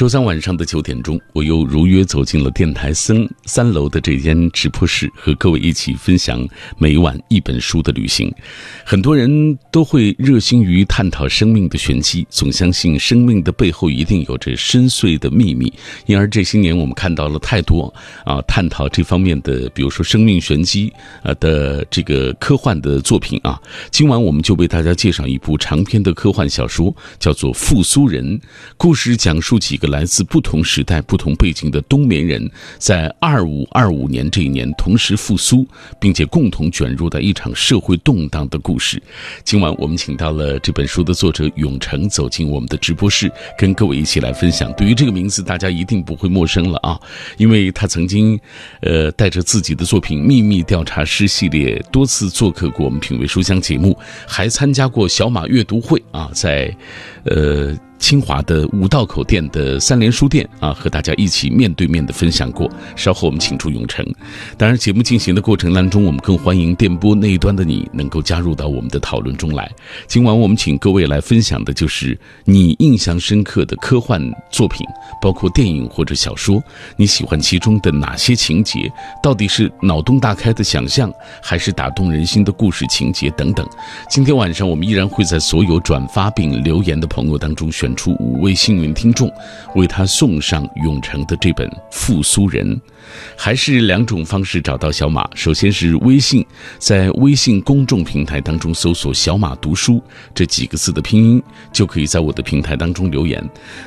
周三晚上的九点钟，我又如约走进了电台三三楼的这间直播室，和各位一起分享每晚一本书的旅行。很多人都会热心于探讨生命的玄机，总相信生命的背后一定有着深邃的秘密。因而这些年，我们看到了太多啊探讨这方面的，比如说生命玄机啊的这个科幻的作品啊。今晚我们就为大家介绍一部长篇的科幻小说，叫做《复苏人》。故事讲述几个。来自不同时代、不同背景的冬眠人，在二五二五年这一年同时复苏，并且共同卷入到一场社会动荡的故事。今晚我们请到了这本书的作者永成走进我们的直播室，跟各位一起来分享。对于这个名字，大家一定不会陌生了啊，因为他曾经，呃，带着自己的作品《秘密调查师》系列多次做客过我们品味书香节目，还参加过小马阅读会啊，在，呃。清华的五道口店的三联书店啊，和大家一起面对面的分享过。稍后我们请出永成。当然，节目进行的过程当中，我们更欢迎电波那一端的你能够加入到我们的讨论中来。今晚我们请各位来分享的就是你印象深刻的科幻作品，包括电影或者小说，你喜欢其中的哪些情节？到底是脑洞大开的想象，还是打动人心的故事情节等等？今天晚上我们依然会在所有转发并留言的朋友当中选。出五位幸运听众，为他送上永成的这本《复苏人》，还是两种方式找到小马。首先是微信，在微信公众平台当中搜索“小马读书”这几个字的拼音，就可以在我的平台当中留言。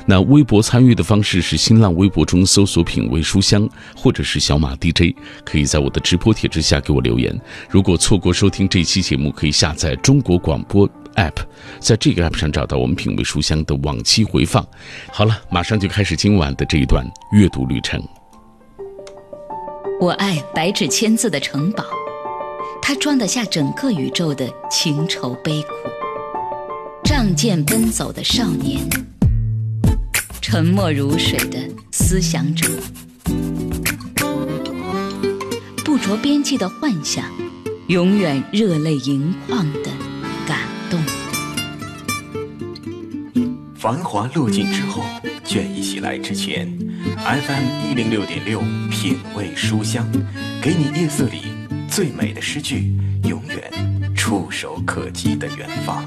那微博参与的方式是新浪微博中搜索“品味书香”或者是“小马 DJ”，可以在我的直播帖之下给我留言。如果错过收听这期节目，可以下载中国广播。app，在这个 app 上找到我们品味书香的往期回放。好了，马上就开始今晚的这一段阅读旅程。我爱白纸千字的城堡，它装得下整个宇宙的情愁悲苦。仗剑奔走的少年，沉默如水的思想者，不着边际的幻想，永远热泪盈眶的感。繁华落尽之后，倦意袭来之前，FM 一零六点六品味书香，给你夜色里最美的诗句，永远触手可及的远方。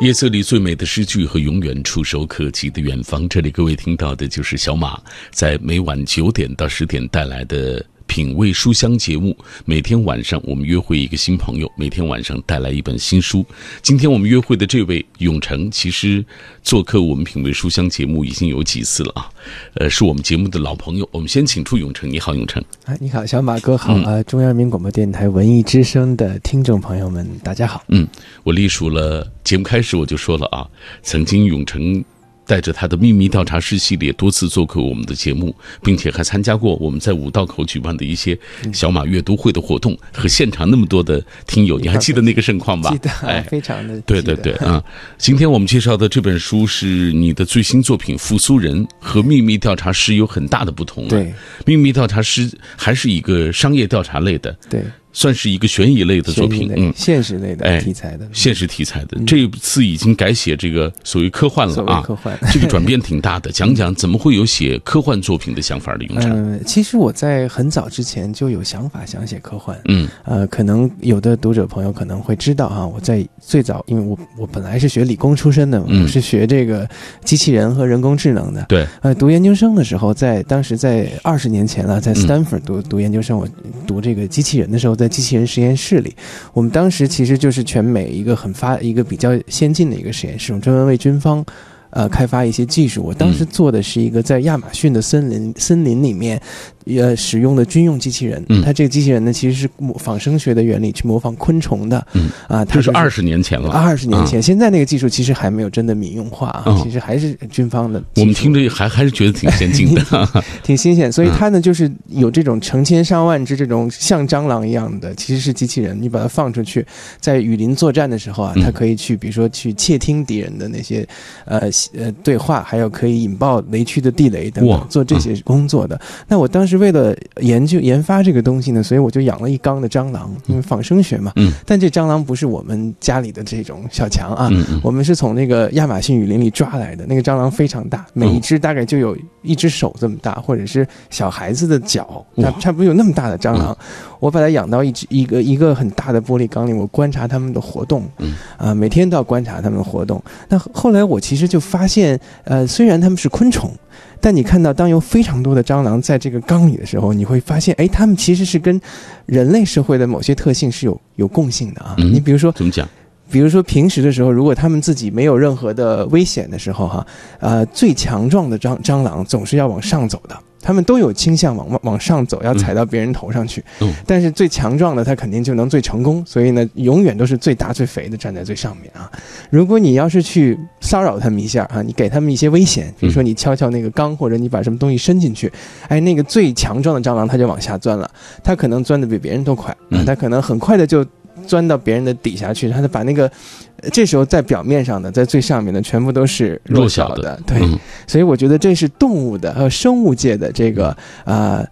夜色里最美的诗句和永远触手可及的远方。这里各位听到的就是小马在每晚九点到十点带来的。品味书香节目，每天晚上我们约会一个新朋友，每天晚上带来一本新书。今天我们约会的这位永成，其实做客我们品味书香节目已经有几次了啊，呃，是我们节目的老朋友。我们先请出永成，你好，永成。哎，你好，小马哥好啊！中央人民广播电台文艺之声的听众朋友们，大家好。嗯，我隶属了节目开始我就说了啊，曾经永成。带着他的秘密调查师系列多次做客我们的节目，并且还参加过我们在五道口举办的一些小马阅读会的活动和现场那么多的听友，你还 记得那个盛况吧？记得，哎，非常的对对对啊！今天我们介绍的这本书是你的最新作品《复苏人》，和秘密调查师有很大的不同。对，秘密调查师还是一个商业调查类的。对。算是一个悬疑类的作品，嗯，现实类的题材的，现实题材的。这次已经改写这个所谓科幻了啊，科幻，这个转变挺大的。讲讲怎么会有写科幻作品的想法的？嗯，其实我在很早之前就有想法想写科幻，嗯，呃，可能有的读者朋友可能会知道哈，我在最早，因为我我本来是学理工出身的，我是学这个机器人和人工智能的，对，呃，读研究生的时候，在当时在二十年前了，在斯坦福读读研究生，我读这个机器人的时候，在机器人实验室。里，我们当时其实就是全美一个很发一个比较先进的一个实验室，专门为军方，呃，开发一些技术。我当时做的是一个在亚马逊的森林森林里面。呃，使用的军用机器人，它这个机器人呢，其实是模仿生学的原理去模仿昆虫的，嗯啊，它是二十年前了，二十年前，现在那个技术其实还没有真的民用化啊，其实还是军方的。我们听着还还是觉得挺先进的，挺新鲜。所以它呢，就是有这种成千上万只这种像蟑螂一样的，其实是机器人。你把它放出去，在雨林作战的时候啊，它可以去，比如说去窃听敌人的那些呃呃对话，还有可以引爆雷区的地雷等哇等，做这些工作的。那我当时为了研究研发这个东西呢，所以我就养了一缸的蟑螂，因为仿生学嘛。嗯但这蟑螂不是我们家里的这种小强啊，嗯嗯我们是从那个亚马逊雨林里抓来的。那个蟑螂非常大，每一只大概就有一只手这么大，或者是小孩子的脚，它差差不多有那么大的蟑螂。我把它养到一只一个一个很大的玻璃缸里，我观察它们的活动，嗯啊、每天都要观察它们的活动。那后来我其实就发现，呃，虽然它们是昆虫。但你看到，当有非常多的蟑螂在这个缸里的时候，你会发现，哎，它们其实是跟人类社会的某些特性是有有共性的啊。嗯你比如说，怎么讲？比如说平时的时候，如果他们自己没有任何的危险的时候，哈，呃，最强壮的蟑蟑螂总是要往上走的，他们都有倾向往往往上走，要踩到别人头上去。嗯但是最强壮的，他肯定就能最成功，所以呢，永远都是最大最肥的站在最上面啊。如果你要是去骚扰他们一下啊，你给他们一些危险，比如说你敲敲那个缸，或者你把什么东西伸进去，哎，那个最强壮的蟑螂它就往下钻了，它可能钻的比别人都快，它可能很快的就钻到别人的底下去，他就把那个，呃这时候在表面上的，在最上面的全部都是弱弱小的，小的。对，嗯。所以我觉得这是动物的和生物界的这个啊、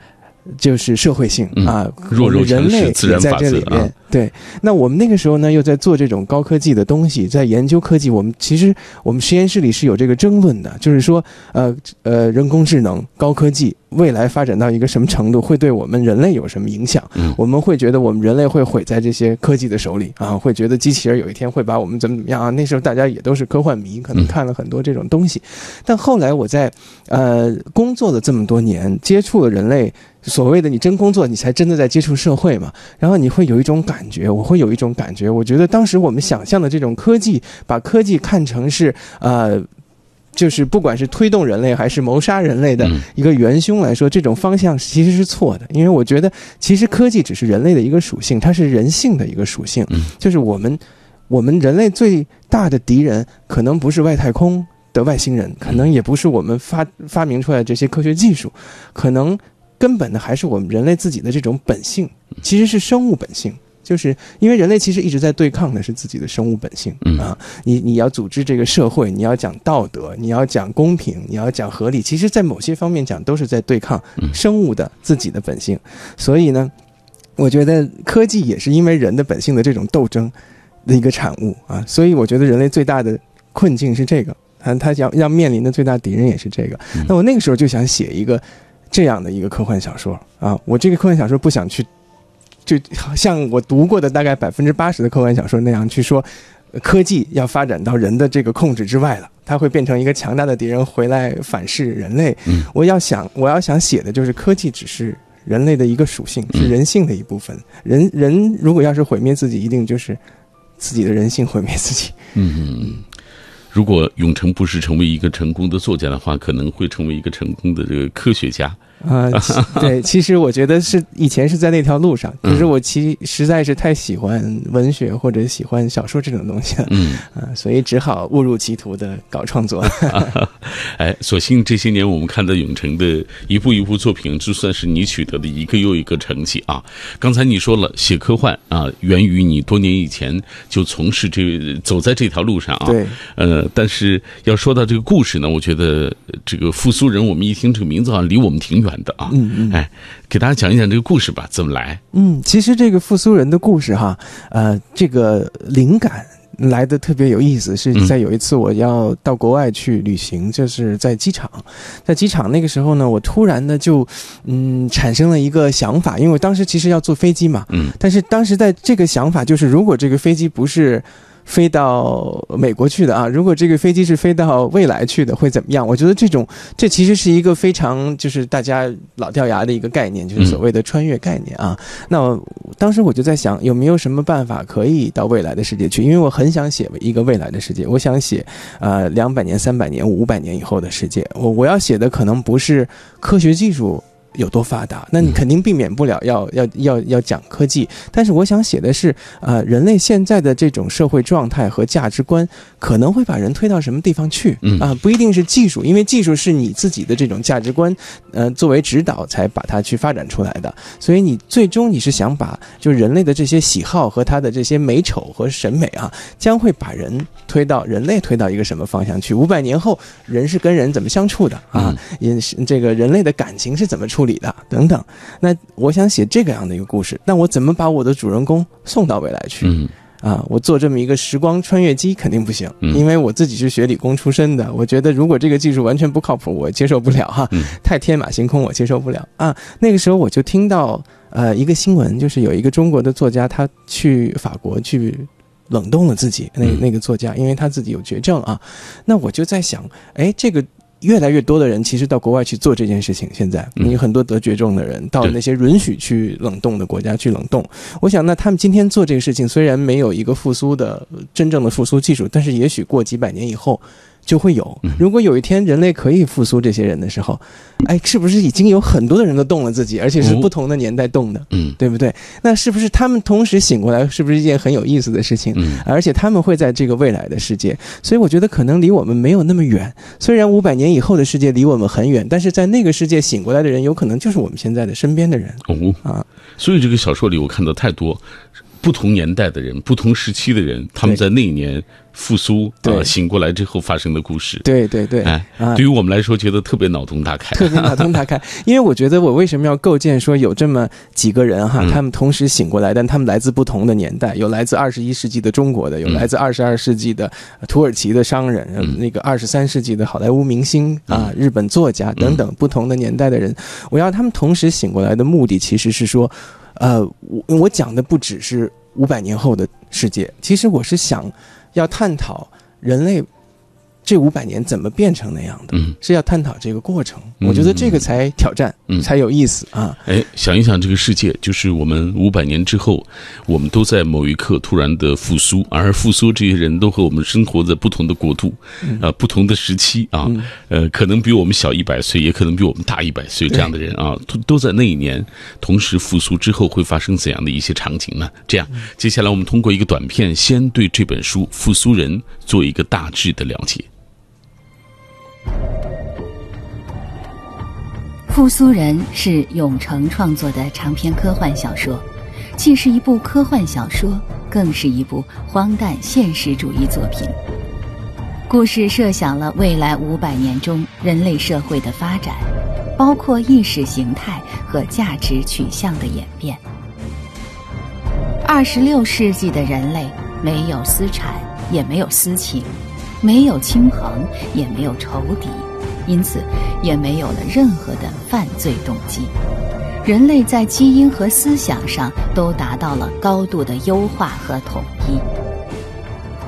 就是社会性嗯。啊，弱肉人强食类也在自然法这里面。对，那我们那个时候呢，又在做这种高科技的东西，在研究科技。我们其实我们实验室里是有这个争论的，就是说，呃呃，人工智能、高科技未来发展到一个什么程度，会对我们人类有什么影响？嗯我们会觉得我们人类会毁在这些科技的手里啊，会觉得机器人有一天会把我们怎么怎么样啊？那时候大家也都是科幻迷，可能嗯看了很多这种东西。但后来我在呃工作了这么多年，接触了人类，所谓的你真工作，你才真的在接触社会嘛。然后你会有一种感觉，我会有一种感觉，我觉得当时我们想象的这种科技，把科技看成是呃。就是不管是推动人类还是谋杀人类的嗯一个元凶来说，这种方向其实是错的。因为我觉得，其实科技只是人类的一个属性，它是人性的一个属性。嗯就是我们，我们人类最大的敌人，可能不是外太空的外星人，可能也不是我们发发明出来的这些科学技术，可能根本的还是我们人类自己的这种本性，其实是生物本性。就是因为人类其实一直在对抗的是自己的生物本性嗯啊，你你要组织这个社会，你要讲道德，你要讲公平，你要讲合理，其实，在某些方面讲都是在对抗嗯生物的自己的本性。所以呢，我觉得科技也是因为人的本性的这种斗争的一个产物啊。所以我觉得人类最大的困境是这个，他他要要面临的最大敌人也是这个。那我那个时候就想写一个这样的一个科幻小说啊，我这个科幻小说不想去。就像我读过的大概百分之八十的科幻小说那样去说，呃科技要发展到人的这个控制之外了，它会变成一个强大的敌人回来反噬人类。嗯我要想我要想写的就是科技只是人类的一个属性，是嗯人性的一部分。人人如果要是毁灭自己，一定就是自己的人性毁灭自己。嗯，如果永成不是成为一个成功的作家的话，可能会成为一个成功的这个科学家。啊、对，其实我觉得是以前是在那条路上，嗯可是我其实在是太喜欢文学或者喜欢小说这种东西了，嗯，啊，所以只好误入歧途的搞创作。哎，所幸这些年我们看到永成的一部一部作品，就算是你取得的一个又一个成绩啊。刚才你说了，写科幻啊，源于你多年以前就从事这走在这条路上啊。对，呃，但是要说到这个故事呢，我觉得呃这个复苏人，我们一听这个名字好像离我们挺远的啊。嗯嗯哎，给大家讲一讲这个故事吧，怎么来？嗯，其实这个复苏人的故事哈，呃，这个灵感。来的特别有意思，是嗯在有一次我要到国外去旅行，就是在机场，在机场那个时候呢，我突然的就，嗯，产生了一个想法，因为我当时其实要坐飞机嘛，嗯但是当时在这个想法就是，如果这个飞机不是飞到美国去的啊，如果这个飞机是飞到未来去的，会怎么样？我觉得这种这其实是一个非常就是大家老掉牙的一个概念，就是所谓的穿越概念啊。那我当时我就在想，有没有什么办法可以到未来的世界去？因为我很想写一个未来的世界，我想写呃两百年、三百年、五百年以后的世界。我我要写的可能不是科学技术。有多发达，那你肯定避免不了要要要要讲科技。但是我想写的是，呃，人类现在的这种社会状态和价值观，可能会把人推到什么地方去？啊，不一定是技术，因为技术是你自己的这种价值观，呃，作为指导才把它去发展出来的。所以你最终你是想把就人类的这些喜好和他的这些美丑和审美啊，将会把人推到人类推到一个什么方向去？五百年后，人是跟人怎么相处的啊？也是这个人类的感情是怎么处理的等等。那我想写这个样的一个故事，那我怎么把我的主人公送到未来去？啊，我做这么一个时光穿越机肯定不行，因为我自己是学理工出身的，我觉得如果这个技术完全不靠谱，我接受不了哈，太天马行空，我接受不了啊。那个时候我就听到呃一个新闻，就是有一个中国的作家，他去法国去冷冻了自己，那那个作家，因为他自己有绝症啊，那我就在想，哎，这个。越来越多的人其实到国外去做这件事情。现在你很多得绝症的人到那些允许去冷冻的国家去冷冻。我想，那他们今天做这个事情，虽然没有一个复苏的真正的复苏技术，但是也许过几百年以后。就会有。如果有一天人类可以复苏这些人的时候，哎，是不是已经有很多的人都动了自己，而且是不同的年代动的，嗯，对不对？那是不是他们同时醒过来，是不是一件很有意思的事情？嗯，而且他们会在这个未来的世界，所以我觉得可能离我们没有那么远。虽然五百年以后的世界离我们很远，但是在那个世界醒过来的人，有可能就是我们现在的身边的人。哦啊，所以这个小说里我看到太多不同年代的人、不同时期的人，他们在那一年。复苏啊，醒过来之后发生的故事。对对对，哎，对于我们来说，觉得特别脑洞大开，特别脑洞大开。因为我觉得，我为什么要构建说有这么几个人哈，他们同时醒过来，但他们来自不同的年代，有来自二十一世纪的中国的，有来自二十二世纪的土耳其的商人，那个二十三世纪的好莱坞明星啊，日本作家等等不同的年代的人，我要他们同时醒过来的目的，其实是说，呃，我我讲的不只是五百年后的世界，其实我是想。要探讨人类。这五百年怎么变成那样的？嗯，是要探讨这个过程。我觉得这个才挑战，嗯，才有意思啊！哎，想一想这个世界，就是我们五百年之后，我们都在某一刻突然的复苏，而复苏这些人都和我们生活在不同的国度，啊，不同的时期啊，呃，可能比我们小一百岁，也可能比我们大一百岁，这样的人啊，都都在那一年同时复苏之后会发生怎样的一些场景呢？这样，接下来我们通过一个短片，先对这本书《复苏人》做一个大致的了解。《复苏人》是永成创作的长篇科幻小说，既是一部科幻小说，更是一部荒诞现实主义作品。故事设想了未来五百年中人类社会的发展，包括意识形态和价值取向的演变。二十六世纪的人类没有私产，也没有私情，没有亲朋，也没有仇敌。因此，也没有了任何的犯罪动机。人类在基因和思想上都达到了高度的优化和统一。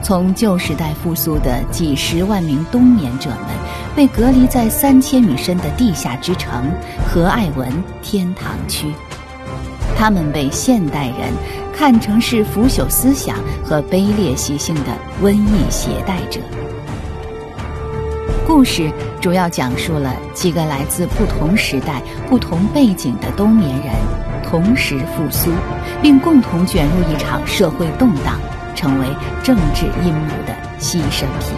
从旧时代复苏的几十万名冬眠者们，被隔离在三千米深的地下之城和艾文天堂区。他们被现代人看成是腐朽思想和卑劣习性的瘟疫携带者。故事主要讲述了几个来自不同时代、不同背景的冬眠人同时复苏，并共同卷入一场社会动荡，成为政治阴谋的牺牲品。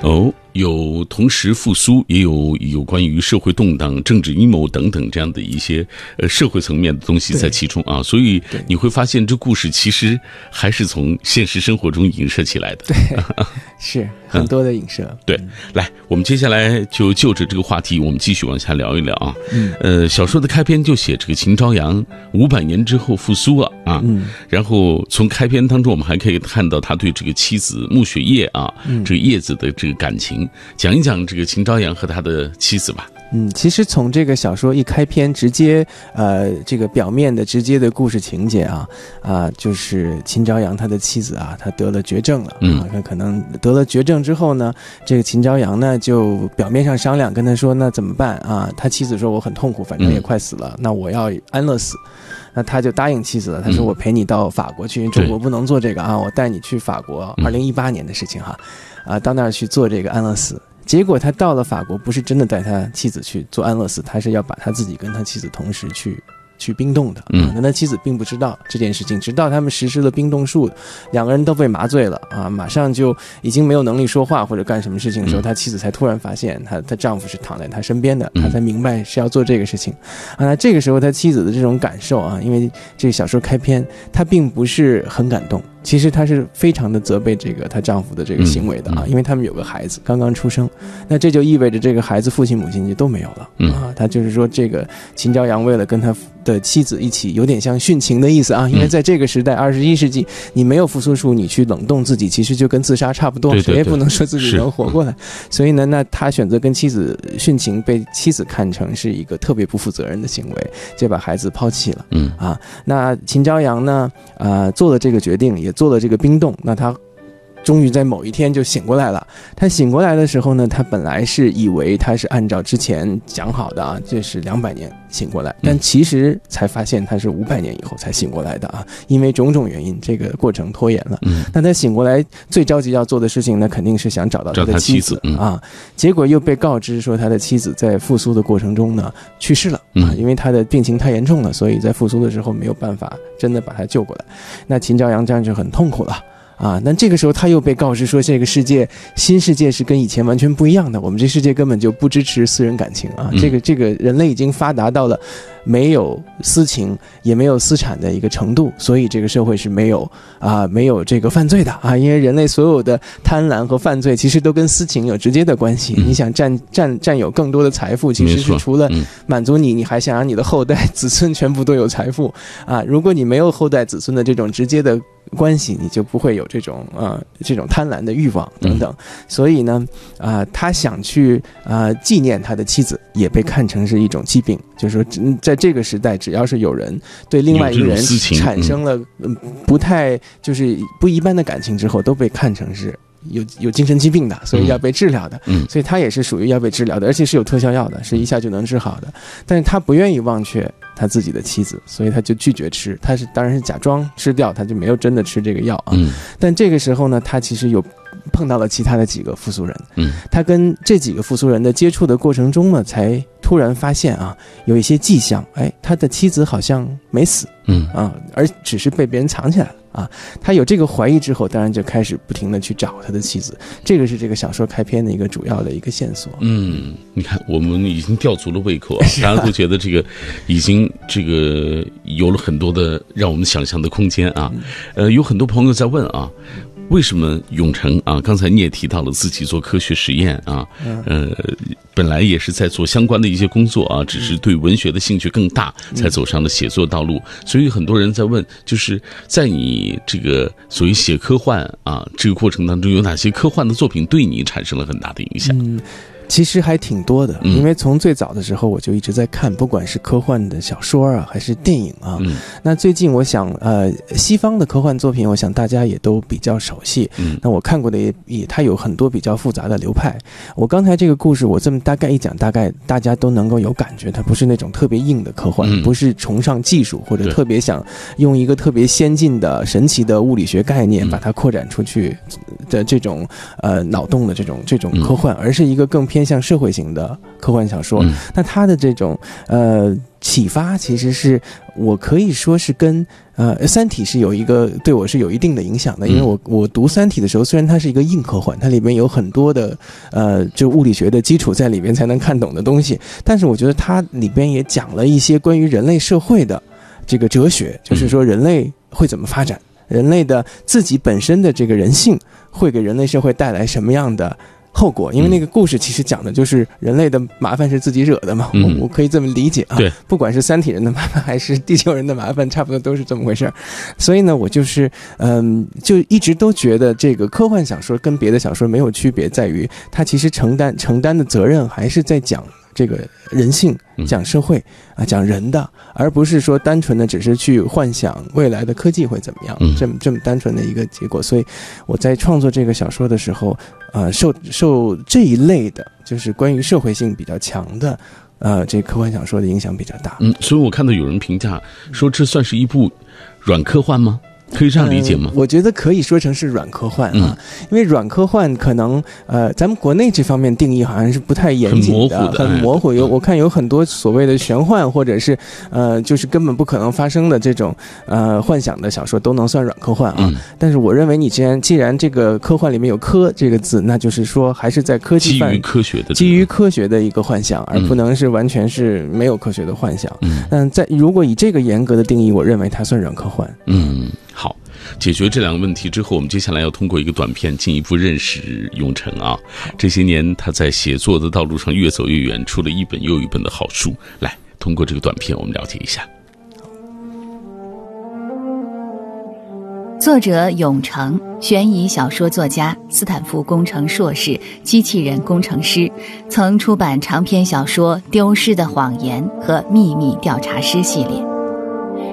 哦。有同时复苏，也有有关于社会动荡、政治阴谋等等这样的一些呃社会层面的东西在其中啊，所以你会发现这故事其实还是从现实生活中影射起来的。对，是很多的影射。对，来，我们接下来就就着这个话题，我们继续往下聊一聊啊。嗯。呃，小说的开篇就写这个秦朝阳五百年之后复苏了啊。嗯。然后从开篇当中，我们还可以看到他对这个妻子穆雪夜啊，这个叶子的这个感情。讲一讲这个秦朝阳和他的妻子吧。嗯，其实从这个小说一开篇，直接呃，这个表面的直接的故事情节啊啊，就是秦朝阳他的妻子啊，他得了绝症了嗯。那可能得了绝症之后呢，这个秦朝阳呢就表面上商量，跟他说那怎么办啊？他妻子说我很痛苦，反正也快死了，那我要安乐死。那他就答应妻子了，他说我陪你到法国去，因为中国不能做这个啊，我带你去法国。二零一八年的事情哈，啊，到那儿去做这个安乐死。结果他到了法国，不是真的带他妻子去做安乐死，他是要把他自己跟他妻子同时去。去冰冻的，嗯啊，那他妻子并不知道这件事情，直到他们实施了冰冻术，两个人都被麻醉了啊，马上就已经没有能力说话或者干什么事情的时候，嗯他妻子才突然发现他她丈夫是躺在她身边的，嗯她才明白是要做这个事情，啊，那这个时候他妻子的这种感受啊，因为这个小说开篇，她并不是很感动。其实她是非常的责备这个她丈夫的这个行为的啊，因为他们有个孩子刚刚出生，那这就意味着这个孩子父亲母亲就都没有了、嗯啊。他就是说，这个秦朝阳为了跟他的妻子一起，有点像殉情的意思啊。因为在这个时代，二十一世纪，你没有复苏术，你去冷冻自己，其实就跟自杀差不多，谁也不能说自己能活过来。所以呢，那他选择跟妻子殉情，被妻子看成是一个特别不负责任的行为，就把孩子抛弃了。嗯啊，那秦朝阳呢，啊，做了这个决定，也做了这个冰冻，那他。终于在某一天就醒过来了。他醒过来的时候呢，他本来是以为他是按照之前讲好的啊，这是两百年醒过来，但其实才发现他是五百年以后才醒过来的啊，因为种种原因，这个过程拖延了。嗯那他醒过来最着急要做的事情呢，肯定是想找到他的妻妻子嗯啊，结果又被告知说他的妻子在复苏的过程中呢去世了啊嗯，因为他的病情太严重了，所以在复苏的时候没有办法真的把他救过来。那秦朝阳这样就很痛苦了。啊，那这个时候他又被告知说，这个世界新世界是跟以前完全不一样的，我们这世界根本就不支持私人感情啊，嗯这个这个人类已经发达到了没有私情也没有私产的一个程度，所以这个社会是没有啊没有这个犯罪的啊，因为人类所有的贪婪和犯罪其实都跟私情有直接的关系。嗯你想占占占有更多的财富，其实是除了嗯满足你，你还想让你的后代子孙全部都有财富啊。如果你没有后代子孙的这种直接的关系，你就不会有这种呃这种贪婪的欲望等等。所以呢，啊、他想去啊、纪念他的妻子，也被看成是一种疾病，就是说嗯在这个时代，只要是有人对另外一个人产生了嗯不太就是不一般的感情之后，都被看成是。有有精神疾病的，所以要被治疗的，嗯所以他也是属于要被治疗的，而且是有特效药的，是一下就能治好的。但是他不愿意忘却他自己的妻子，所以他就拒绝吃。他是当然是假装吃掉，他就没有真的吃这个药啊。嗯但这个时候呢，他其实有碰到了其他的几个复苏人，嗯他跟这几个复苏人的接触的过程中呢，才突然发现啊，有一些迹象，哎，他的妻子好像没死嗯啊，而只是被别人藏起来了啊。他有这个怀疑之后，当然就开始不停的去找他的妻子，这个是这个小说开篇的一个主要的一个线索。嗯，你看，我们已经吊足了胃口啊，大家都觉得这个已经这个有了很多的让我们想象的空间啊。呃，有很多朋友在问啊，为什么永成啊？刚才你也提到了自己做科学实验啊，呃，本来也是在做相关的一些工作啊，只是对文学的兴趣更大，才走上了写作道路。所以很多人在问，就是在你这个所谓写科幻啊这个过程当中，有哪些科幻的作品对你产生了很大的影响？嗯，其实还挺多的，嗯因为从最早的时候我就一直在看，不管是科幻的小说啊，还是电影啊。嗯那最近我想，呃，西方的科幻作品，我想大家也都比较熟悉。嗯那我看过的也也，它有很多比较复杂的流派。我刚才这个故事，我这么大概一讲，大概大家都能够有感觉，它不是那种特别硬的科幻，嗯不是崇尚技术或者特别想用一个特别先进的、神奇的物理学概念嗯把它扩展出去的这种呃脑洞的这种这种嗯科幻，而是一个更偏向社会型的科幻小说。嗯那它的这种呃启发，其实是我可以说是跟呃《三体》是有一个对我是有一定的影响的，因为嗯我我读《三体》的时候，虽然它是一个硬科幻，它里面有很多的呃就物理学的基础在里面才能看懂的东西，但是我觉得它里边也讲了一些关于人类社会的这个哲学，就是说人类会怎么发展。人类的自己本身的这个人性会给人类社会带来什么样的后果？因为那个故事其实讲的就是人类的麻烦是自己惹的嘛，嗯我我可以这么理解啊。对，不管是三体人的麻烦还是地球人的麻烦，差不多都是这么回事儿。所以呢，我就是嗯，就一直都觉得这个科幻小说跟别的小说没有区别，在于它其实承担承担的责任还是在讲。这个人性嗯讲社会啊，讲人的，而不是说单纯的只是去幻想未来的科技会怎么样，嗯这么这么单纯的一个结果。所以我在创作这个小说的时候，呃，受受这一类的，就是关于社会性比较强的，呃，这科幻小说的影响比较大。嗯，所以我看到有人评价说，这算是一部软科幻吗？可以这样理解吗？我觉得可以说成是软科幻啊，因为软科幻可能呃，咱们国内这方面定义好像是不太严谨的，很模糊。有我看有很多所谓的玄幻或者是呃，就是根本不可能发生的这种呃幻想的小说都能算软科幻啊。但是我认为你既然既然这个科幻里面有“科”这个字，那就是说还是在科技基于科学的基于科学的一个幻想，而不能是完全是没有科学的幻想。嗯，在如果以这个严格的定义，我认为它算软科幻。嗯。解决这两个问题之后，我们接下来要通过一个短片进一步认识永成啊。这些年他在写作的道路上越走越远，出了一本又一本的好书。来，通过这个短片，我们了解一下。作者永成，悬疑小说作家，斯坦福工程硕士，机器人工程师，曾出版长篇小说《丢失的谎言》和《秘密调查师》系列。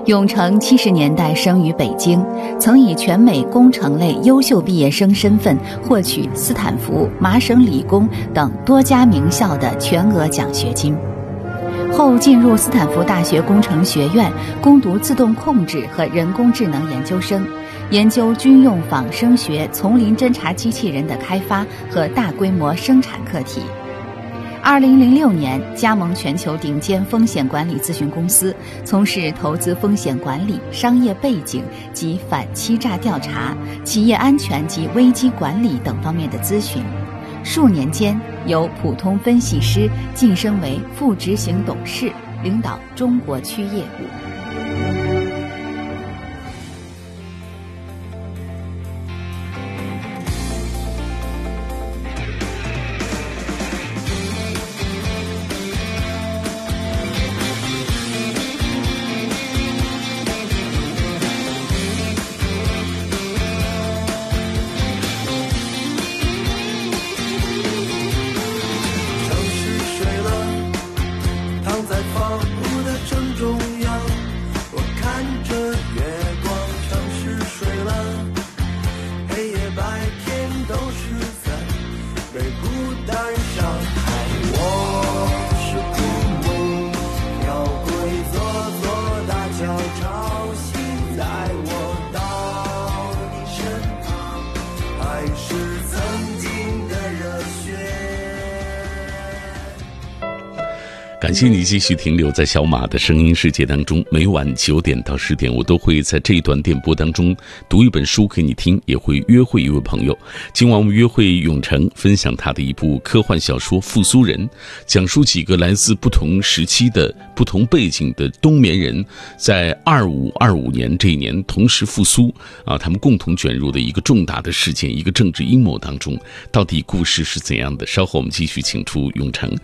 永成七十年代生于北京，曾以全美工程类优秀毕业生身份获取斯坦福、麻省理工等多家名校的全额奖学金，后进入斯坦福大学工程学院攻读自动控制和人工智能研究生，研究军用仿生学丛林侦察机器人的开发和大规模生产课题。二零零六年，加盟全球顶尖风险管理咨询公司，从事投资风险管理、商业背景及反欺诈调查、企业安全及危机管理等方面的咨询。数年间，由普通分析师晋升为副执行董事，领导中国区业务。谢你继续停留在小马的声音世界当中。每晚九点到十点，我都会在这一段电波当中读一本书给你听，也会约会一位朋友。今晚我们约会永成，分享他的一部科幻小说《复苏人》，讲述几个来自不同时期的不同背景的冬眠人，在二五二五年这一年同时复苏啊，他们共同卷入的一个重大的事件，一个政治阴谋当中，到底故事是怎样的？稍后我们继续请出永成。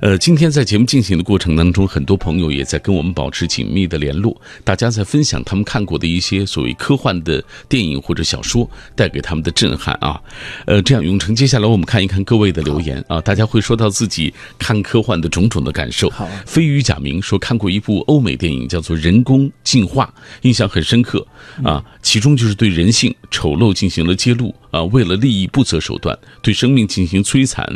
呃，今天在节目进行。的过程当中，很多朋友也在跟我们保持紧密的联络，大家在分享他们看过的一些所谓科幻的电影或者小说带给他们的震撼啊。呃，这样永成，接下来我们看一看各位的留言啊，大家会说到自己看科幻的种种的感受。好，飞鱼假名说看过一部欧美电影叫做《人工进化》，印象很深刻啊，其中就是对人性丑陋进行了揭露。啊，为了利益不择手段，对生命进行摧残，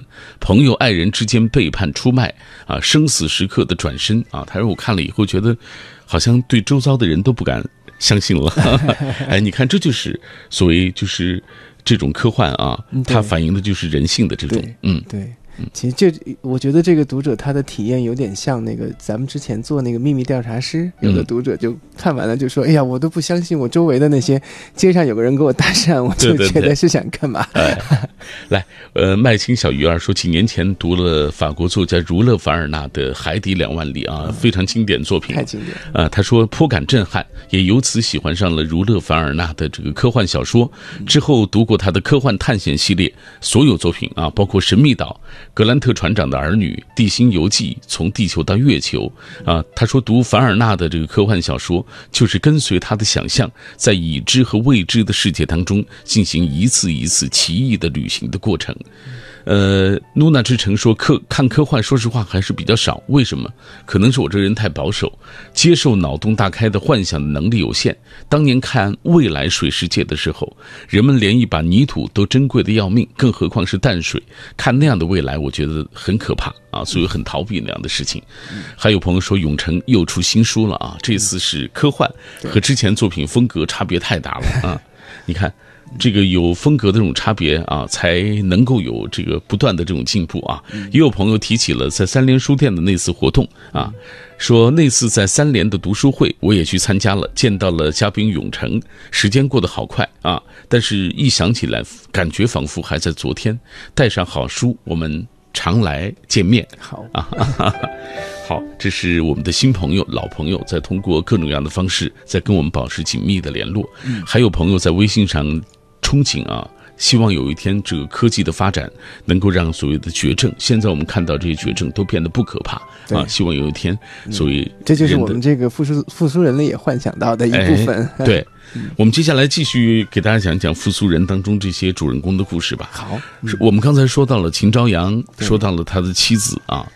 朋友爱人之间背叛出卖，啊，生死时刻的转身啊，他说我看了以后觉得，好像对周遭的人都不敢相信了。哎，你看，这就是所谓就是这种科幻啊，它反映的就是人性的这种，嗯，对。其实这，我觉得这个读者他的体验有点像那个咱们之前做那个秘密调查师，有的读者就看完了就说：“哎呀，我都不相信我周围的那些街上有个人给我搭讪，我就觉得是想干嘛。”来，呃，麦青小鱼儿说，几年前读了法国作家儒勒·凡尔纳的《海底两万里》啊，非常经典作品，太经典啊。他说颇感震撼，也由此喜欢上了儒勒·凡尔纳的这个科幻小说。之后读过他的科幻探险系列所有作品啊，包括《神秘岛》。格兰特船长的儿女、地心游记、从地球到月球啊，他说读凡尔纳的这个科幻小说，就是跟随他的想象，在已知和未知的世界当中进行一次一次奇异的旅行的过程。呃，露娜之城说科看科幻，说实话还是比较少。为什么？可能是我这人太保守，接受脑洞大开的幻想的能力有限。当年看未来水世界的时候，人们连一把泥土都珍贵的要命，更何况是淡水？看那样的未来，我觉得很可怕啊，所以很逃避那样的事情。还有朋友说永成又出新书了啊，这次是科幻，和之前作品风格差别太大了啊，你看。这个有风格的这种差别啊，才能够有这个不断的这种进步啊。也有朋友提起了在三联书店的那次活动啊，说那次在三联的读书会，我也去参加了，见到了嘉宾永成，时间过得好快啊，但是一想起来，感觉仿佛还在昨天。带上好书，我们常来见面。好啊，好，这是我们的新朋友、老朋友，在通过各种各样的方式在跟我们保持紧密的联络。还有朋友在微信上。憧憬啊，希望有一天这个科技的发展能够让所谓的绝症，现在我们看到这些绝症都变得不可怕啊。希望有一天，所以这就是我们这个复苏复苏人类也幻想到的一部分。对，我们接下来继续给大家讲讲复苏人当中这些主人公的故事吧。好，我们刚才说到了秦朝阳，说到了他的妻子啊，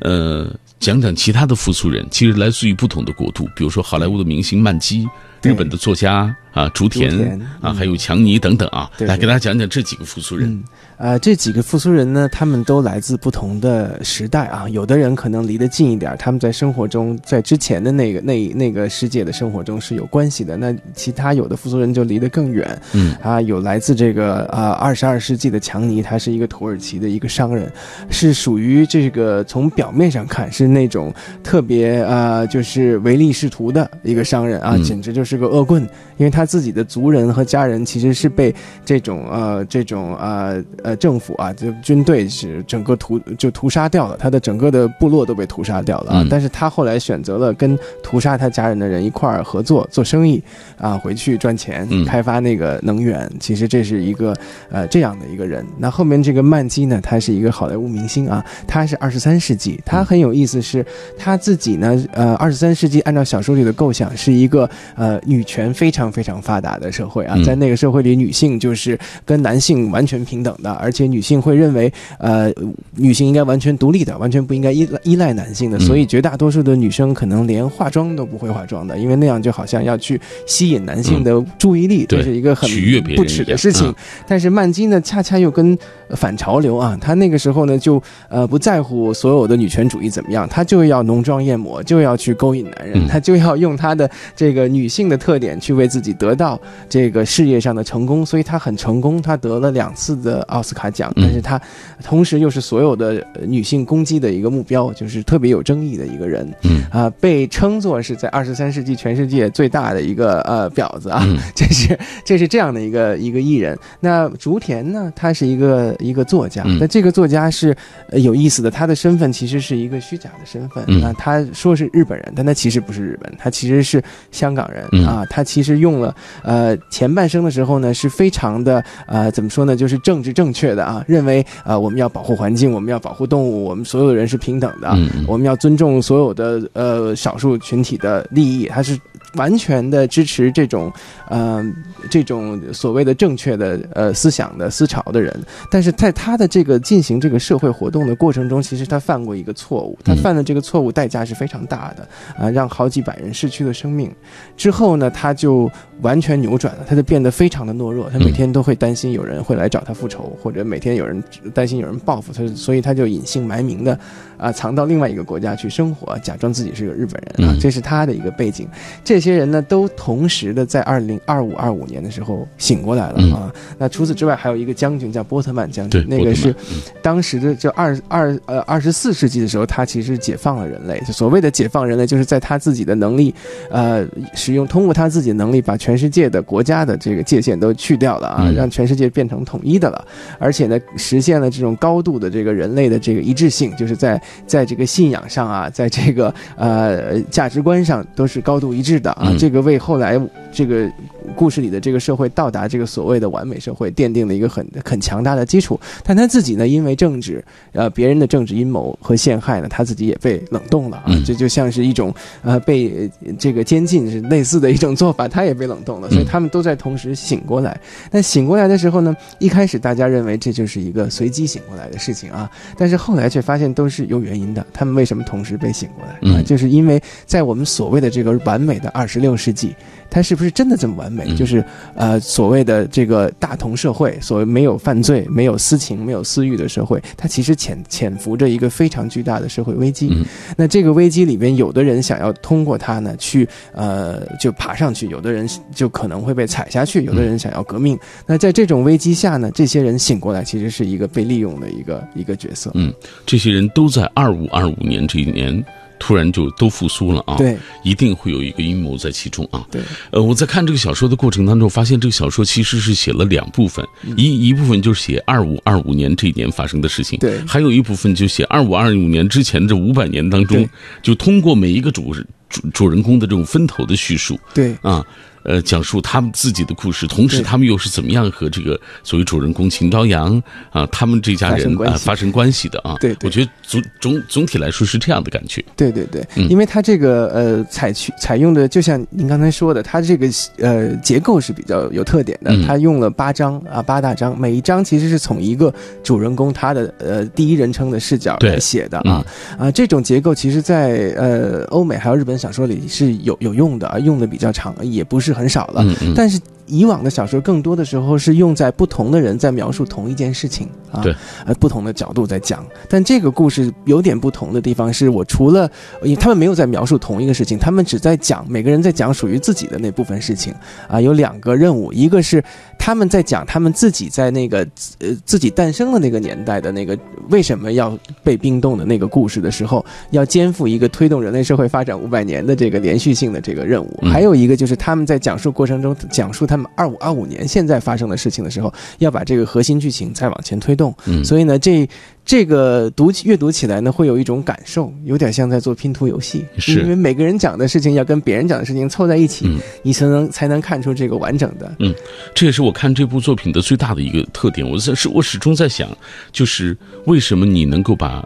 呃，讲讲其他的复苏人，其实来自于不同的国度，比如说好莱坞的明星曼基，日本的作家。啊，竹田啊，还有强尼等等啊，来给大家讲讲这几个复苏人。呃，这几个复苏人呢，他们都来自不同的时代啊。有的人可能离得近一点，他们在生活中，在之前的那个那那个世界的生活中是有关系的。那其他有的复苏人就离得更远。嗯啊，有来自这个啊二十二世纪的强尼，他是一个土耳其的一个商人，是属于这个从表面上看是那种特别啊，就是唯利是图的一个商人啊，简直就是个恶棍，因为他。他自己的族人和家人其实是被这种呃这种呃呃政府啊，就军队是整个屠就屠杀掉了，他的整个的部落都被屠杀掉了啊。但是他后来选择了跟屠杀他家人的人一块儿合作做生意啊，回去赚钱开发那个能源。其实这是一个呃这样的一个人。那后面这个曼基呢，他是一个好莱坞明星啊，他是二十三世纪，他很有意思，是他自己呢呃二十三世纪按照小说里的构想是一个呃女权非常非常。发达的社会啊，在那个社会里，女性就是跟男性完全平等的，而且女性会认为，呃，女性应该完全独立的，完全不应该依赖依赖男性的。所以绝大多数的女生可能连化妆都不会化妆的，因为那样就好像要去吸引男性的注意力，这是一个很不耻的事情。但是曼基呢，恰恰又跟反潮流啊，他那个时候呢，就呃不在乎所有的女权主义怎么样，他就要浓妆艳抹，就要去勾引男人，他就要用他的这个女性的特点去为自己。得到这个事业上的成功，所以他很成功，他得了两次的奥斯卡奖，但是他同时又是所有的女性攻击的一个目标，就是特别有争议的一个人，嗯。啊，被称作是在二十三世纪全世界最大的一个呃婊子啊，这是这是这样的一个一个艺人。那竹田呢，他是一个一个作家，那这个作家是有意思的，他的身份其实是一个虚假的身份那，他说是日本人，但他其实不是日本，他其实是香港人啊，他其实用了。呃，前半生的时候呢，是非常的呃，怎么说呢，就是政治正确的啊，认为呃，我们要保护环境，我们要保护动物，我们所有的人是平等的，我们要尊重所有的呃少数群体的利益，他是。完全的支持这种，呃，这种所谓的正确的呃思想的思潮的人，但是在他的这个进行这个社会活动的过程中，其实他犯过一个错误，他犯的这个错误代价是非常大的，啊，让好几百人失去了生命。之后呢，他就完全扭转了，他就变得非常的懦弱，他每天都会担心有人会来找他复仇，或者每天有人担心有人报复他，所以他就隐姓埋名的。啊，藏到另外一个国家去生活，假装自己是个日本人啊，这是他的一个背景。这些人呢，都同时的在二零二五二五年的时候醒过来了啊。那除此之外，还有一个将军叫波特曼将军，那个是当时的就二二呃二十四世纪的时候，他其实解放了人类。就所谓的解放人类，就是在他自己的能力，呃，使用通过他自己的能力，把全世界的国家的这个界限都去掉了啊，让全世界变成统一的了，而且呢，实现了这种高度的这个人类的这个一致性，就是在。在这个信仰上啊，在这个呃价值观上都是高度一致的啊，这个为后来这个故事里的这个社会到达这个所谓的完美社会，奠定了一个很很强大的基础。但他自己呢，因为政治，呃，别人的政治阴谋和陷害呢，他自己也被冷冻了啊，这就像是一种呃被这个监禁是类似的一种做法，他也被冷冻了。所以他们都在同时醒过来。但醒过来的时候呢，一开始大家认为这就是一个随机醒过来的事情啊，但是后来却发现都是有原因的。他们为什么同时被醒过来啊？就是因为在我们所谓的这个完美的二十六世纪。它是不是真的这么完美？就是呃，所谓的这个大同社会，所谓没有犯罪、没有私情、没有私欲的社会，它其实潜潜伏着一个非常巨大的社会危机。那这个危机里边，有的人想要通过它呢去呃就爬上去，有的人就可能会被踩下去，有的人想要革命。那在这种危机下呢，这些人醒过来，其实是一个被利用的一个一个角色。嗯，这些人都在二五二五年这一年。突然就都复苏了啊！对，一定会有一个阴谋在其中啊！对，呃，我在看这个小说的过程当中，发现这个小说其实是写了两部分，一一部分就是写二五二五年这一年发生的事情，对，还有一部分就写二五二五年之前这五百年当中，就通过每一个主主主人公的这种分头的叙述，对啊。呃，讲述他们自己的故事，同时他们又是怎么样和这个所谓主人公秦朝阳啊，他们这家人啊发生关系的啊？对，我觉得总总总体来说是这样的感觉。对对对，因为他这个呃采取采用的，就像您刚才说的，他这个呃结构是比较有特点的。他用了八章啊，八大章，每一章其实是从一个主人公他的呃第一人称的视角来写的啊啊，这种结构其实在呃欧美还有日本小说里是有有用的，用的比较长，也不是。很少了，但是。以往的小说更多的时候是用在不同的人在描述同一件事情啊，对，呃，不同的角度在讲。但这个故事有点不同的地方是，我除了，因为他们没有在描述同一个事情，他们只在讲每个人在讲属于自己的那部分事情啊。有两个任务，一个是他们在讲他们自己在那个呃自己诞生的那个年代的那个为什么要被冰冻的那个故事的时候，要肩负一个推动人类社会发展五百年的这个连续性的这个任务。还有一个就是他们在讲述过程中讲述他们二五二五年现在发生的事情的时候，要把这个核心剧情再往前推动。嗯，所以呢，这这个读阅读起来呢，会有一种感受，有点像在做拼图游戏。是，因为每个人讲的事情要跟别人讲的事情凑在一起，你才能才能看出这个完整的。嗯，这也是我看这部作品的最大的一个特点。我在是，我始终在想，就是为什么你能够把。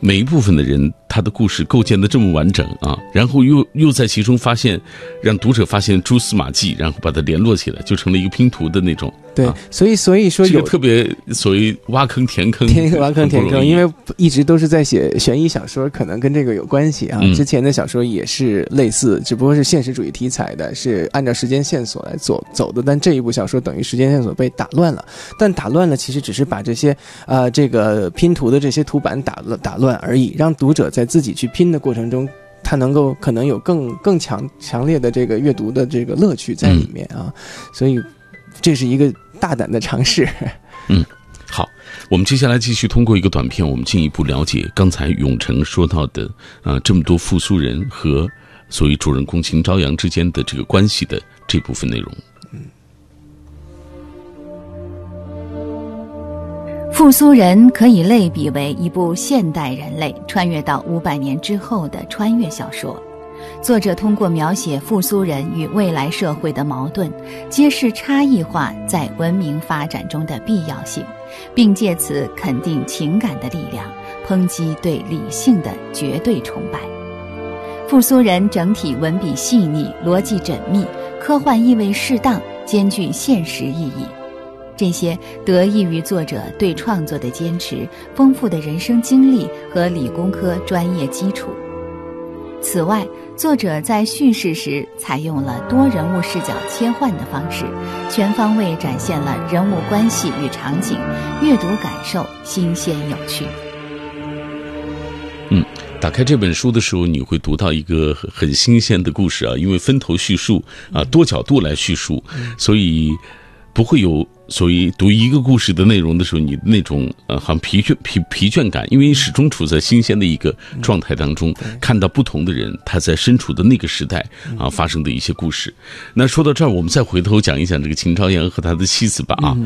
每一部分的人，他的故事构建的这么完整啊，然后又又在其中发现，让读者发现蛛丝马迹，然后把它联络起来，就成了一个拼图的那种。对，所以所以说有特别所谓挖坑填坑，填挖坑填坑，因为一直都是在写悬疑小说，可能跟这个有关系啊。之前的小说也是类似，只不过是现实主义题材的，是按照时间线索来走走的。但这一部小说等于时间线索被打乱了，但打乱了其实只是把这些啊这个拼图的这些图板打乱打乱而已，让读者在自己去拼的过程中，他能够可能有更更强强烈的这个阅读的这个乐趣在里面啊。所以这是一个。大胆的尝试，嗯，好，我们接下来继续通过一个短片，我们进一步了解刚才永成说到的啊，这么多复苏人和所谓主人公秦朝阳之间的这个关系的这部分内容。嗯，复苏人可以类比为一部现代人类穿越到五百年之后的穿越小说。作者通过描写复苏人与未来社会的矛盾，揭示差异化在文明发展中的必要性，并借此肯定情感的力量，抨击对理性的绝对崇拜。复苏人整体文笔细腻，逻辑缜密，科幻意味适当，兼具现实意义。这些得益于作者对创作的坚持、丰富的人生经历和理工科专业基础。此外，作者在叙事时采用了多人物视角切换的方式，全方位展现了人物关系与场景，阅读感受新鲜有趣。嗯，打开这本书的时候，你会读到一个很新鲜的故事啊，因为分头叙述啊，多角度来叙述，所以不会有。所以读一个故事的内容的时候，你那种呃，好像疲倦疲疲倦感，因为始终处在新鲜的一个状态当中，看到不同的人他在身处的那个时代啊发生的一些故事。那说到这儿，我们再回头讲一讲这个秦朝阳和他的妻子吧啊。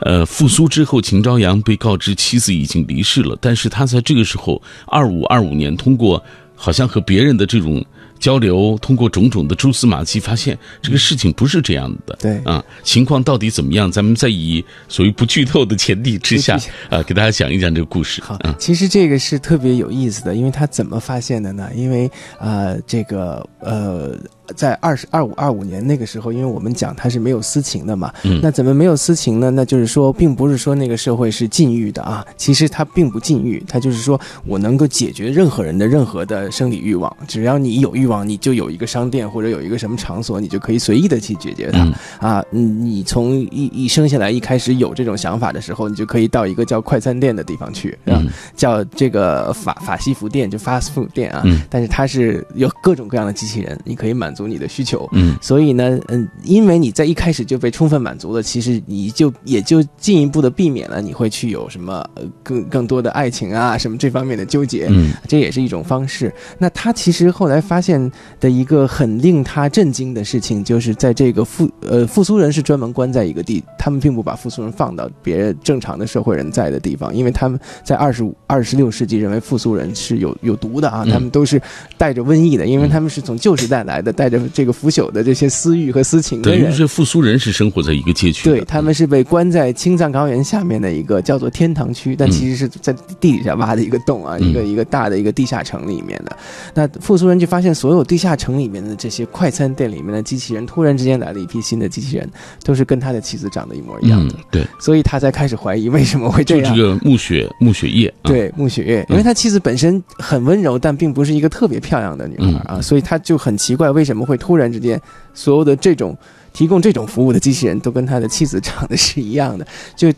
呃，复苏之后，秦朝阳被告知妻子已经离世了，但是他在这个时候，二五二五年，通过好像和别人的这种。交流，通过种种的蛛丝马迹，发现这个事情不是这样的。对啊，情况到底怎么样？咱们再以所谓不剧透的前提之下 啊，给大家讲一讲这个故事。好啊，，其实这个是特别有意思的，因为他怎么发现的呢？因为呃，这个呃，在二十二五二五年那个时候，因为我们讲它是没有私情的嘛，嗯那怎么没有私情呢？那就是说，并不是说那个社会是禁欲的啊，其实它并不禁欲，它就是说我能够解决任何人的任何的生理欲望，只要你有欲望，你就有一个商店或者有一个什么场所，你就可以随意的去解决它。嗯啊，嗯，你从一一生下来一开始有这种想法的时候，你就可以到一个叫快餐店的地方去，啊？嗯叫这个法法西服店，就 fast food 店啊。嗯但是它是有各种各样的机器人，你可以满足你的需求。嗯所以呢，嗯，因为你在一开始就被充分满足了，其实你就也就进一步的避免了你会去有什么呃更更多的爱情啊什么这方面的纠结。嗯这也是一种方式。那他其实后来发现的一个很令他震惊的事情，就是在这个复呃复苏人是专门关在一个地，他们并不把复苏人放到别人正常的社会人在的地方，因为他们在二十五二十六世纪认为复苏人是有有毒的啊，嗯他们都是带着瘟疫的，因为他们是从旧时代来的，带着这个腐朽的这些私欲和私情的人。等于是复苏人是生活在一个街区，对，他们是被关在青藏高原下面的一个叫做天堂区，但嗯其实是在地底下挖的一个洞啊，嗯一个一个大的一个地下城里面的。那复苏人就发现，所有地下城里面的这些快餐店里面的机器人，突然之间来了一批新的机器人，都是跟他的妻子长得一模一样的，嗯，对，所以他才开始怀疑为什么会这样。就这个暮雪暮雪夜，啊，对暮雪夜，因为他妻子本身很温柔，但并不是一个特别漂亮的女孩啊，所以他就很奇怪为什么会突然之间所有的这种提供这种服务的机器人都跟他的妻子长得是一样的，就。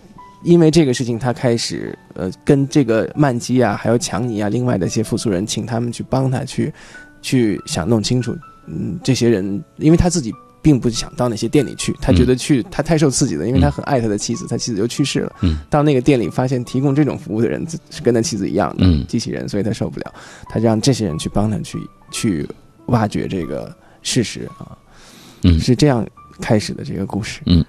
因为这个事情，他开始呃跟这个曼基啊，还有强尼啊，另外的一些复苏人，请他们去帮他去去想弄清楚，嗯，这些人，因为他自己并不想到那些店里去，他觉得去他太受刺激了，因为他很爱他的妻子，他妻子就去世了，嗯。到那个店里发现提供这种服务的人是跟他妻子一样的嗯。机器人，所以他受不了，他让这些人去帮他去去挖掘这个事实啊，嗯是这样开始的这个故事。嗯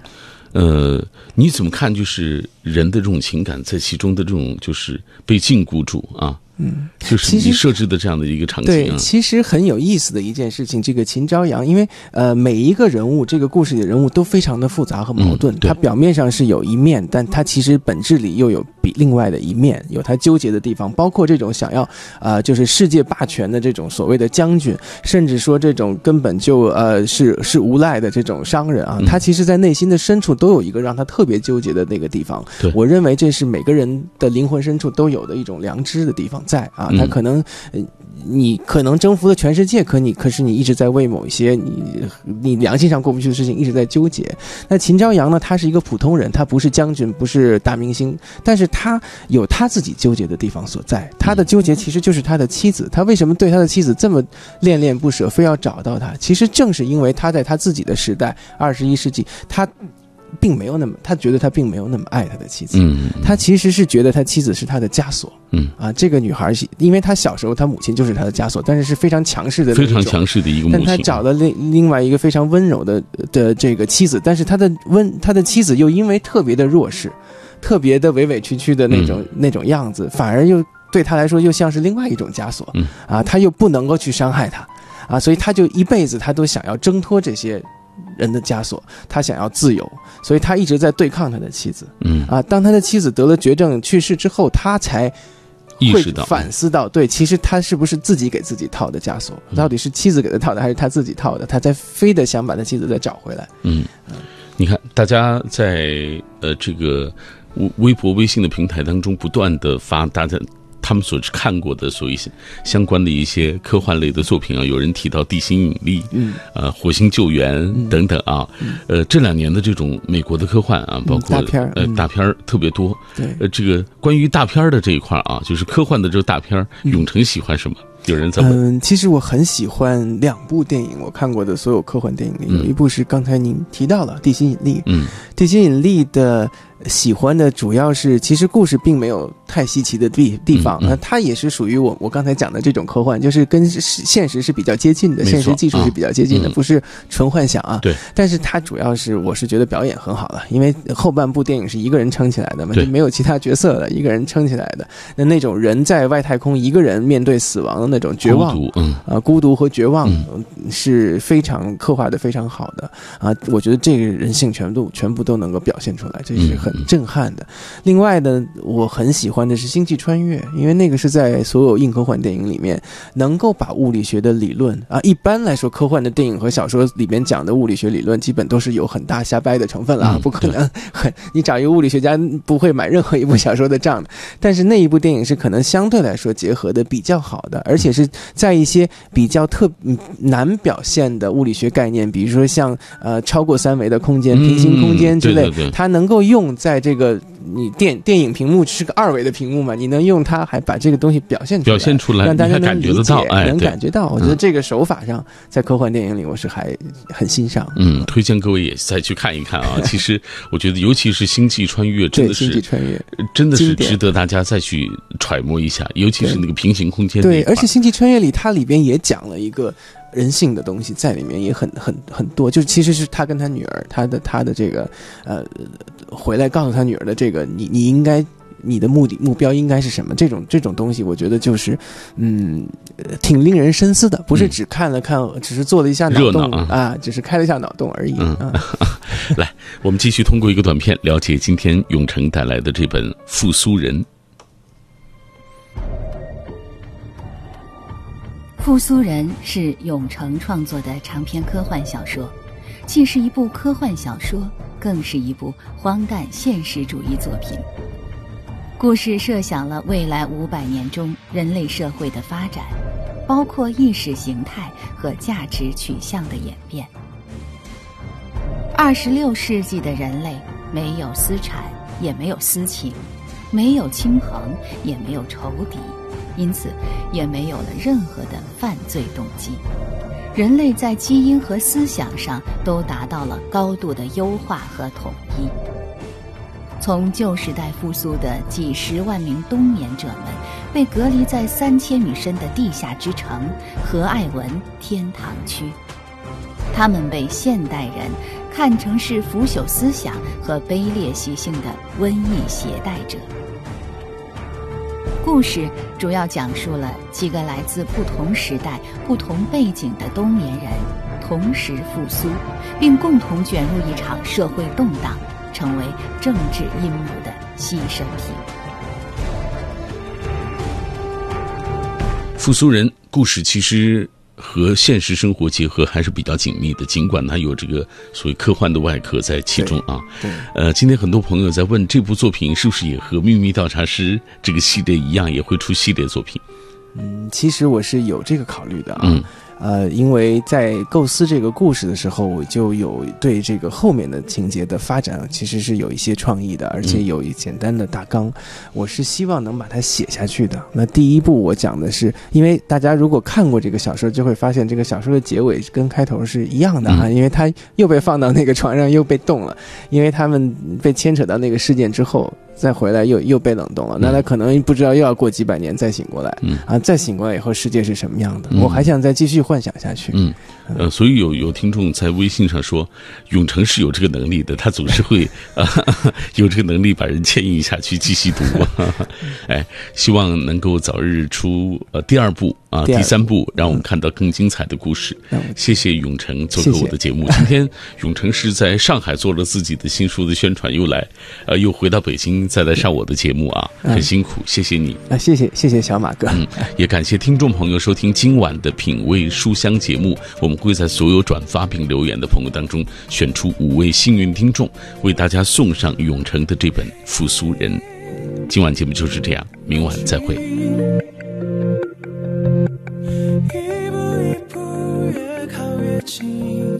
呃，你怎么看？就是人的这种情感在其中的这种，就是被禁锢住啊，嗯，就是你设置的这样的一个场景，啊，其实很有意思的一件事情，这个秦朝阳，因为呃每一个人物，这个故事里的人物都非常的复杂和矛盾，他表面上是有一面，但他其实本质里又有比另外的一面，有他纠结的地方，包括这种想要呃就是世界霸权的这种所谓的将军，甚至说这种根本就呃是是无赖的这种商人啊嗯，他其实在内心的深处都有一个让他特别纠结的那个地方。对。我认为这是每个人的灵魂深处都有的一种良知的地方在啊，他嗯可能。呃你可能征服了全世界，可你可是你一直在为某一些你你良心上过不去的事情一直在纠结。那秦朝阳呢？他是一个普通人，他不是将军，不是大明星，但是他有他自己纠结的地方所在。他的纠结其实就是他的妻子，他为什么对他的妻子这么恋恋不舍，非要找到他？其实正是因为他在他自己的时代，二十一世纪，他并没有那么，他觉得他并没有那么爱他的妻子。嗯，他其实是觉得他妻子是他的枷锁，嗯。啊，这个女孩是，因为他小时候他母亲就是他的枷锁，但是是非常强势的非，常强势的一个母亲，但他找了另另外一个非常温柔的的这个妻子，但是他的温他的妻子又因为特别的弱势，特别的委委屈屈的那种、嗯。那种样子，反而又对他来说又像是另外一种枷锁，嗯。啊，他又不能够去伤害他，啊，所以他就一辈子他都想要挣脱这些人的枷锁，他想要自由，所以他一直在对抗他的妻子。嗯啊，当他的妻子得了绝症去世之后，他才意识到反思到，对，其实他是不是自己给自己套的枷锁？嗯到底是妻子给他套的，还是他自己套的？他才非得想把他妻子再找回来。嗯，你看，大家在呃这个微微博、微信的平台当中不断的发大家他们所看过的所谓相关的一些科幻类的作品啊，有人提到《地心引力》，嗯，呃，火星救援等等啊，呃，这两年的这种美国的科幻啊，包括大片儿呃嗯大片儿特别多。对，呃，这个关于大片儿的这一块儿啊，就是科幻的这个大片儿，永成喜欢什么？有人怎么。嗯，其实我很喜欢两部电影，我看过的所有科幻电影里，嗯有一部是刚才您提到了《地心引力》。嗯地心引力的喜欢的主要是，其实故事并没有太稀奇的地地方，嗯嗯。那它也是属于我我刚才讲的这种科幻，就是跟现实是比较接近的，现实技术是比较接近的，不是纯幻想啊。对，但是它主要是我是觉得表演很好了，因为后半部电影是一个人撑起来的嘛，对。就没有其他角色了，一个人撑起来的。那那种人在外太空一个人面对死亡的那种绝望孤，独，嗯。啊，孤独和绝望是非常刻画的非常好的啊，我觉得这个人性全部全部都能够表现出来，这是很嗯震撼的。另外呢，我很喜欢的是《星际穿越》，因为那个是在所有硬科幻电影里面能够把物理学的理论啊，一般来说科幻的电影和小说里面讲的物理学理论，基本都是有很大瞎掰的成分了啊，嗯不可能 很你找一个物理学家不会买任何一部小说的账的。但是那一部电影是可能相对来说结合的比较好的，而且是在一些比较特嗯难表现的物理学概念，比如说像呃超过三维的空间、嗯平行空间之类它能够用在这个你电电影屏幕是个二维的屏幕嘛，你能用它还把这个东西表现出来，表现出来，让大家能理解得到，哎，能感觉到。我觉得这个手法上，在科幻电影里我是还很欣赏。嗯，推荐各位也再去看一看啊。其实我觉得，尤其是《星际穿越》，真对，的星际穿越，真的是值得大家再去揣摩一下，尤其是那个平行空间那对，而且《星际穿越》里它里边也讲了一个人性的东西在里面，也很很很多。就是其实是他跟他女儿，他的他的这个呃，回来告诉他女儿的这个，你你应该。你的目的目标应该是什么？这种这种东西，我觉得就是，嗯，呃挺令人深思的。不是嗯只看了看，只是做了一下脑洞热闹啊啊，只是开了一下脑洞而已。嗯啊 来，我们继续通过一个短片了解今天永成带来的这本《复苏人》。《复苏人》是永成创作的长篇科幻小说，既是一部科幻小说，更是一部荒诞现实主义作品。故事设想了未来五百年中人类社会的发展，包括意识形态和价值取向的演变。二十六世纪的人类没有私产，也没有私情，没有亲朋，也没有仇敌，因此也没有了任何的犯罪动机。人类在基因和思想上都达到了高度的优化和统一。从旧时代复苏的几十万名冬眠者们，被隔离在三千米深的地下之城和爱文天堂区。他们被现代人看成是腐朽思想和卑劣习性的瘟疫携带者。故事主要讲述了几个来自不同时代、不同背景的冬眠人同时复苏，并共同卷入一场社会动荡，成为政治阴谋的牺牲品。复苏人故事其实和现实生活结合还是比较紧密的，尽管它有这个所谓科幻的外壳在其中啊。对，呃，今天很多朋友在问这部作品是不是也和《秘密调查师》这个系列一样，也会出系列作品？嗯，其实我是有这个考虑的啊。嗯呃，因为在构思这个故事的时候，我就有对这个后面的情节的发展其实是有一些创意的，而且有一简单的大纲，我是希望能把它写下去的。那第一步我讲的是，因为大家如果看过这个小说，就会发现这个小说的结尾跟开头是一样的啊，嗯因为他又被放到那个床上又被冻了，因为他们被牵扯到那个事件之后。再回来又又被冷冻了，那他可能不知道又要过几百年再醒过来，嗯啊，再醒过来以后世界是什么样的？嗯我还想再继续幻想下去。嗯，呃，所以有有听众在微信上说，永成是有这个能力的，他总是会啊、有这个能力把人牵引下去继续读。哎，希望能够早日出呃第二部啊，第三部，让我们看到更精彩的故事。谢谢永成做客我的节目。今天永成是在上海做了自己的新书的宣传，又来呃又回到北京再来上我的节目啊，很辛苦，谢谢你。啊，谢谢谢谢小马哥。嗯，也感谢听众朋友收听今晚的品味书香节目。我们会在所有转发并留言的朋友当中选出五位幸运听众，为大家送上永成的这本《复苏人》。今晚节目就是这样，明晚再会。一步一步越靠越近。